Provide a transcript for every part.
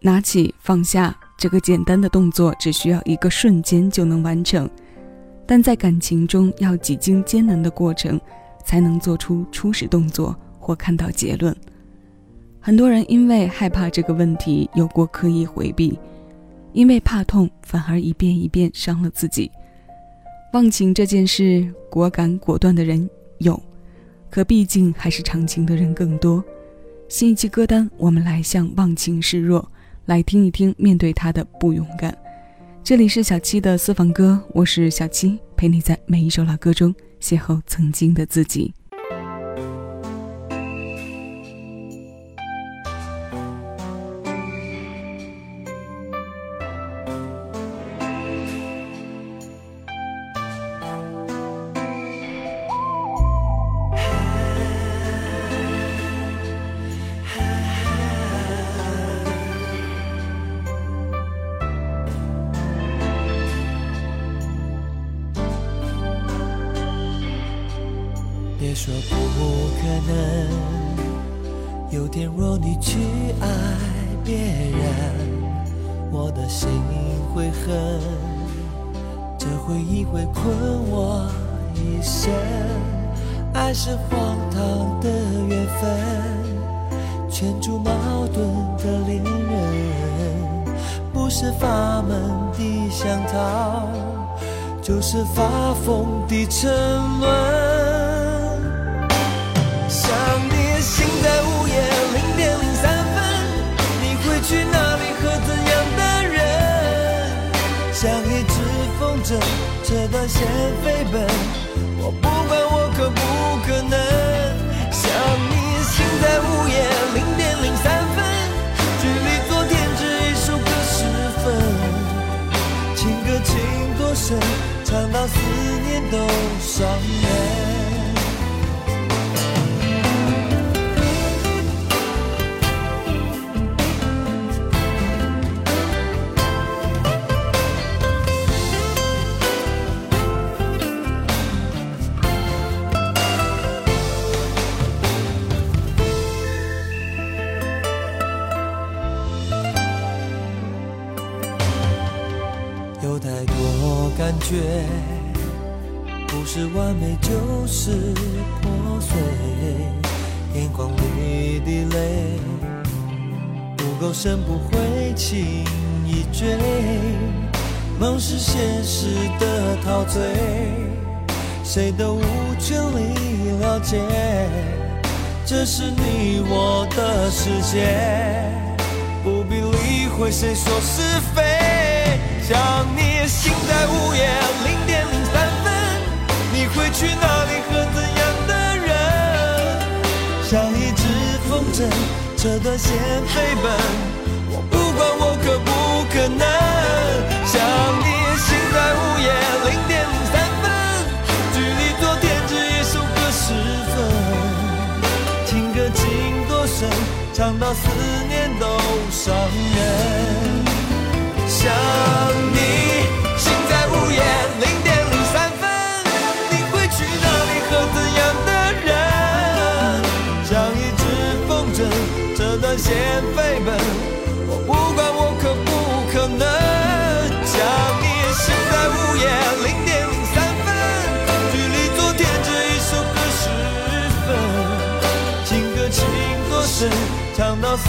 拿起放下这个简单的动作，只需要一个瞬间就能完成，但在感情中要几经艰难的过程，才能做出初始动作或看到结论。很多人因为害怕这个问题，有过刻意回避，因为怕痛，反而一遍一遍伤了自己。忘情这件事，果敢果断的人有，可毕竟还是长情的人更多。新一期歌单，我们来向忘情示弱，来听一听面对他的不勇敢。这里是小七的私房歌，我是小七，陪你在每一首老歌中邂逅曾经的自己。我的心会恨，这回忆会困我一生。爱是荒唐的缘分，圈住矛盾的恋人，不是法门的想逃，就是发疯的沉沦。想你，心在无这段线飞奔，我不管我可不可能想你，心在午夜零点零三分，距离昨天只一首歌十分，情歌情多深，唱到思念都伤太多感觉不是完美就是破碎，眼眶里的泪不够深不会轻易追，梦是现实的陶醉，谁都无权利了解，这是你我的世界，不必理会谁说是非，想你。心在午夜零点零三分，你会去哪里和怎样的人？像一只风筝，这段线飞奔，我不管我可不可能。想你，心在午夜零点零三分，距离昨天只一首歌十分，情歌情多深，唱到思念都伤人。想你。心在午夜零点零三分，你会去哪里和怎样的人？像一只风筝，折断线飞奔，我不管我可不可能。想你，心在午夜零点零三分，距离昨天只一首歌十分，情歌情多深，唱到思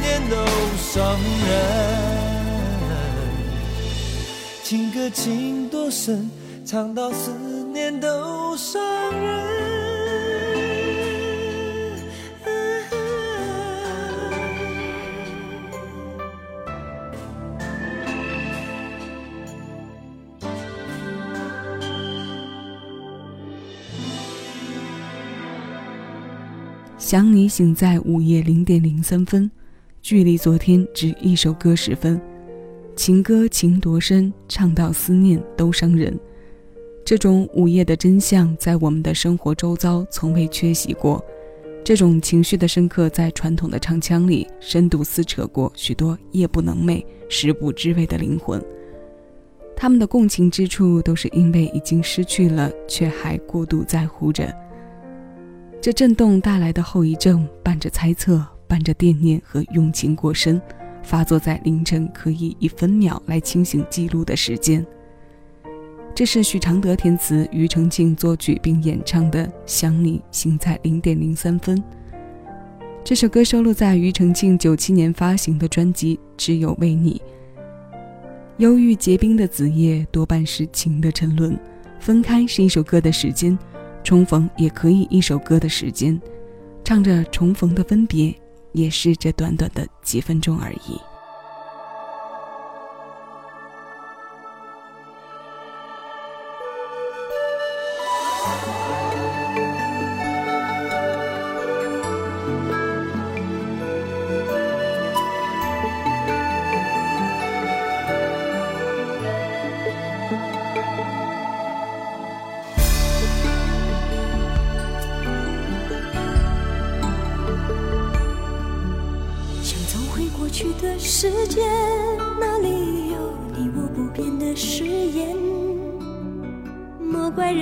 念都伤人。情歌情多深，唱到思念都伤人。想你醒在午夜零点零三分，距离昨天只一首歌十分。情歌情多深，唱到思念都伤人。这种午夜的真相，在我们的生活周遭从未缺席过。这种情绪的深刻，在传统的唱腔里深度撕扯过许多夜不能寐、食不知味的灵魂。他们的共情之处，都是因为已经失去了，却还过度在乎着。这震动带来的后遗症，伴着猜测，伴着惦念和用情过深。发作在凌晨，可以以分秒来清醒记录的时间。这是许常德填词，庾澄庆作曲并演唱的《想你》，醒在零点零三分。这首歌收录在庾澄庆九七年发行的专辑《只有为你》。忧郁结冰的子夜，多半是情的沉沦。分开是一首歌的时间，重逢也可以一首歌的时间。唱着重逢的分别，也是这短短的几分钟而已。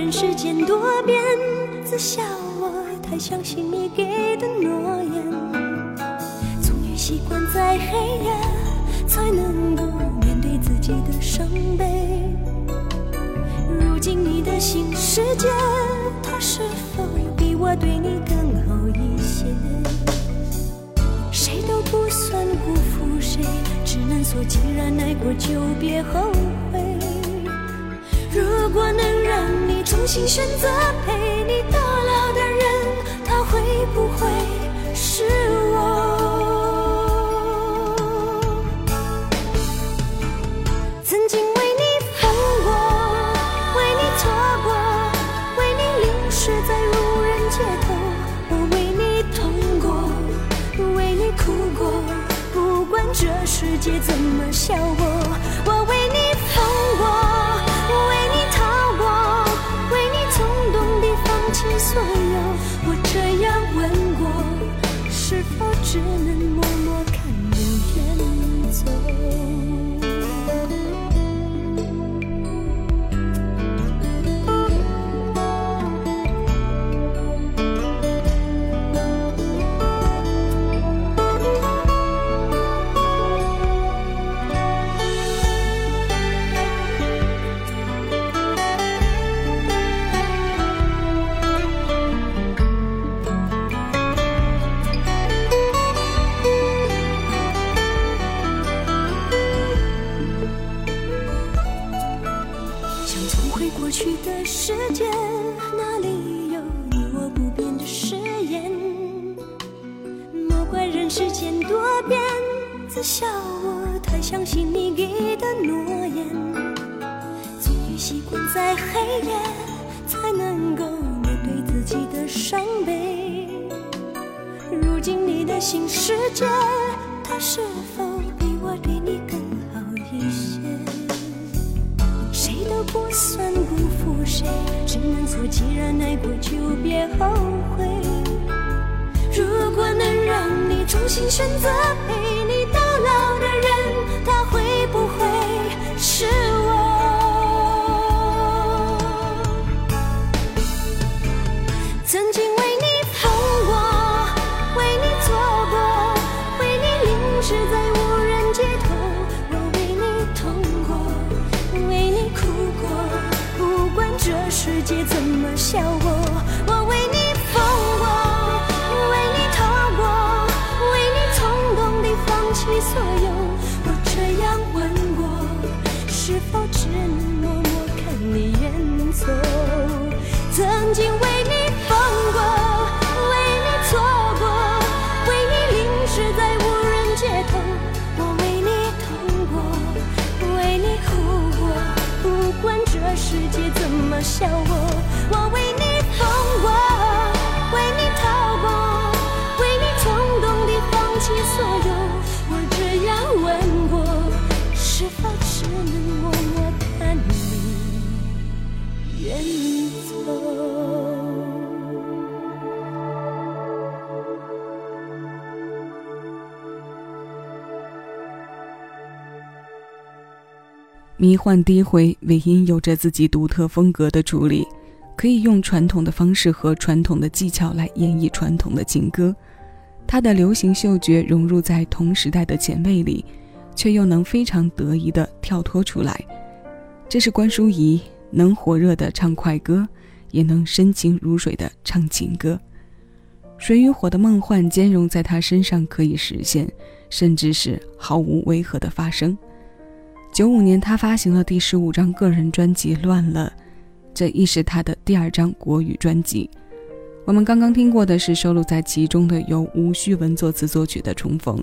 莫怪人世间多变，自笑我太相信你给的诺言。终于习惯在黑夜，才能够面对自己的伤悲。如今你的新世界，它是否比我对你更好一些？谁都不算辜负谁，只能说既然爱过就别后悔。如果能让你重新选择陪你到老的人，他会不会是我？曾经为你疯过，为你错过，为你淋湿在无人街头，我为你痛过，为你哭过，不管这世界怎么笑我，我只能默默看你远走？笑我太相信你给的诺言。终于习惯在黑夜，才能够面对自己的伤悲。如今你的新世界，它是否比我对你更好一些？谁都不算辜负谁，只能说既然爱过就别后悔。如果能让你重新选择陪笑我，我为你疯过，为你逃过，为你冲动地放弃所有。我这样问过，是否只能默默看你远迷幻低回尾音有着自己独特风格的处理，可以用传统的方式和传统的技巧来演绎传统的情歌。他的流行嗅觉融入在同时代的前卫里，却又能非常得意地跳脱出来。这是关淑怡能火热地唱快歌，也能深情如水地唱情歌。水与火的梦幻兼容在他身上可以实现，甚至是毫无违和的发生。九五年，他发行了第十五张个人专辑《乱了》，这亦是他的第二张国语专辑。我们刚刚听过的是收录在其中的由吴旭文作词作曲的《重逢》。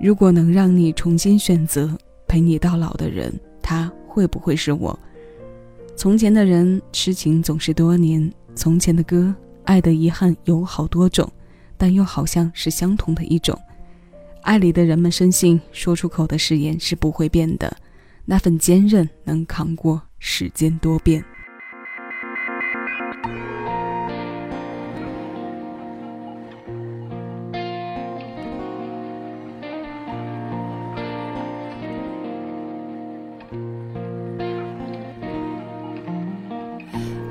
如果能让你重新选择陪你到老的人，他会不会是我？从前的人，痴情总是多年。从前的歌。爱的遗憾有好多种，但又好像是相同的一种。爱里的人们深信，说出口的誓言是不会变的，那份坚韧能扛过时间多变。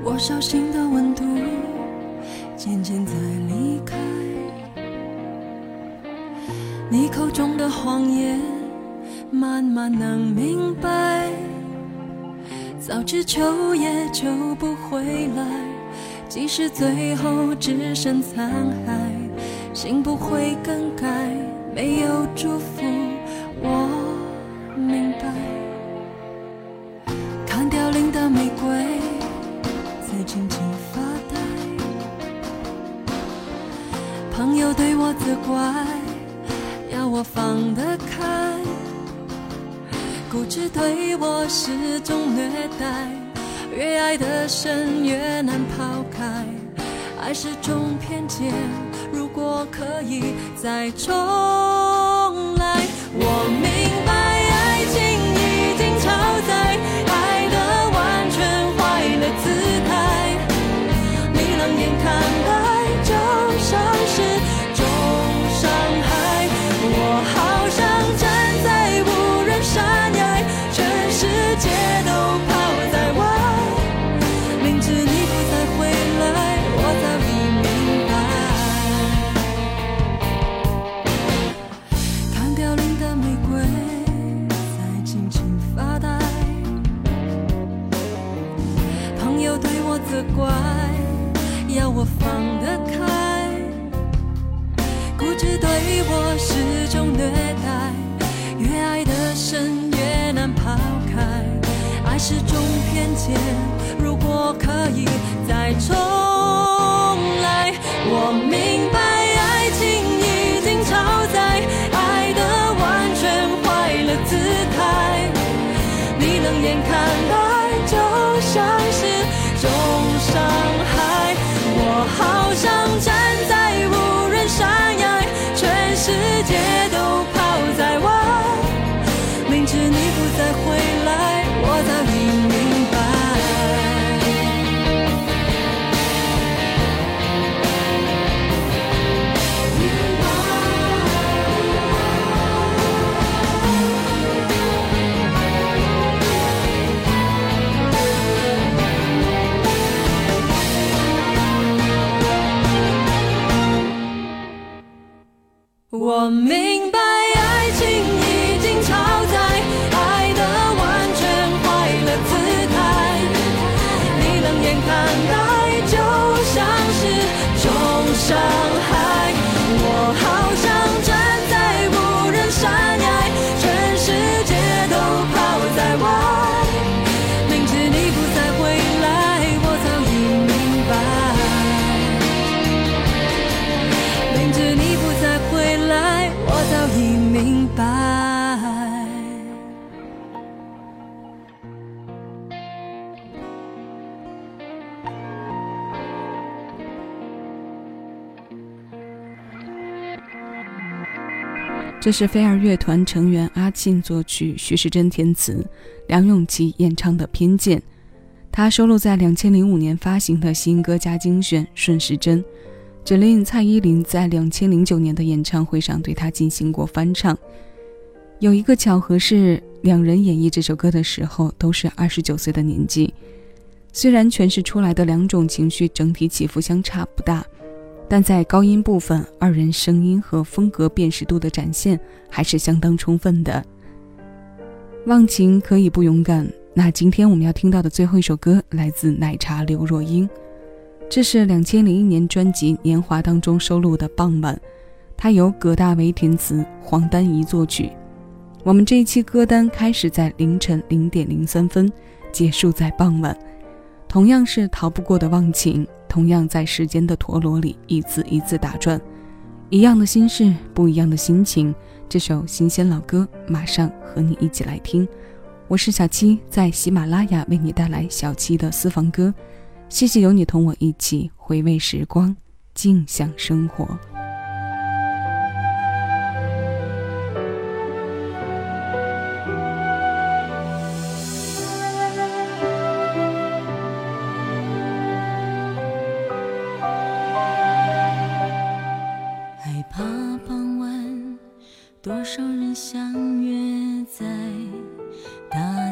我小心的问早知秋叶就不回来，即使最后只剩残骸，心不会更改，没有祝福，我明白。看凋零的玫瑰，在静静发呆。朋友对我责怪，要我放得开。固执对我是种虐待，越爱的深越难抛开。爱是种偏见，如果可以再重来，我明白。如果可以再重来，我明这是飞儿乐团成员阿庆作曲，徐世珍填词，梁咏琪演唱的《偏见》。他收录在两千零五年发行的新歌加精选《顺时针》，只令蔡依林在两千零九年的演唱会上对他进行过翻唱。有一个巧合是，两人演绎这首歌的时候都是二十九岁的年纪。虽然诠释出来的两种情绪整体起伏相差不大。但在高音部分，二人声音和风格辨识度的展现还是相当充分的。忘情可以不勇敢。那今天我们要听到的最后一首歌来自奶茶刘若英，这是两千零一年专辑《年华》当中收录的《傍晚》，它由葛大为填词，黄丹仪作曲。我们这一期歌单开始在凌晨零点零三分，结束在傍晚，同样是逃不过的忘情，同样在时间的陀螺里一字一字打转，一样的心事，不一样的心情。这首新鲜老歌，马上和你一起来听。我是小七，在喜马拉雅为你带来小七的私房歌。谢谢有你同我一起回味时光，静享生活。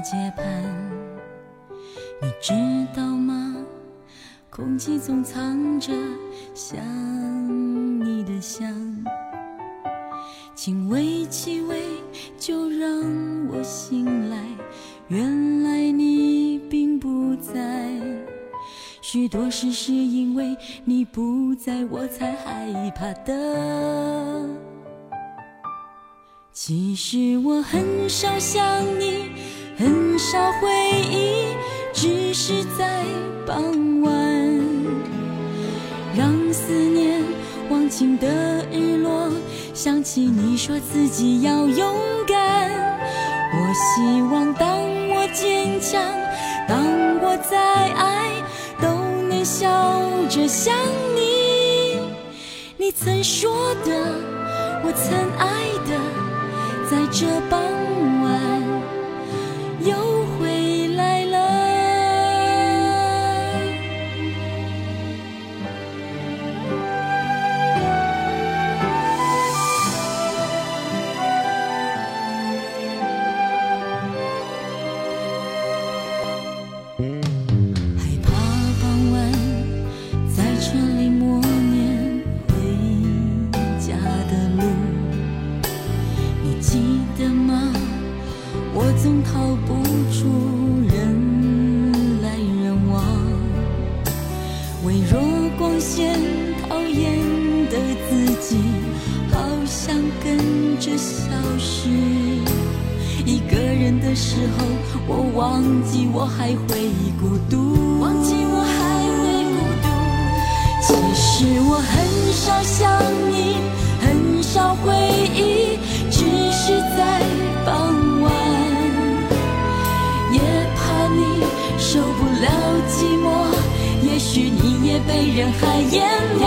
街畔，你知道吗？空气中藏着想你的香，轻微气味就让我醒来。原来你并不在，许多事是因为你不在我才害怕的。其实我很少想你。很少回忆，只是在傍晚，让思念忘情的日落，想起你说自己要勇敢。我希望当我坚强，当我再爱，都能笑着想你。你曾说的，我曾爱的，在这傍人海淹没。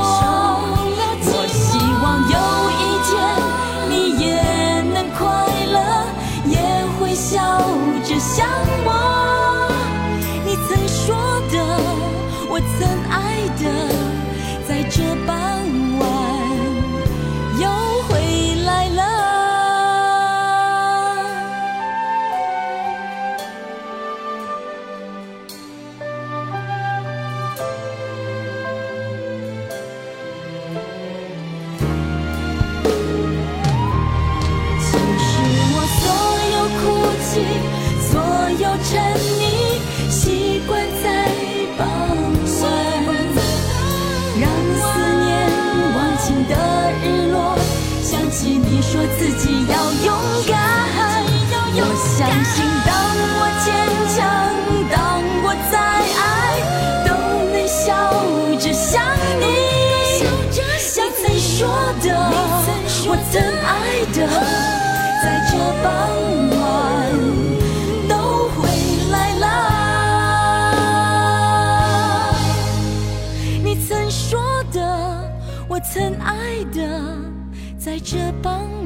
的，在这傍晚都回来了。你曾说的，我曾爱的，在这傍晚。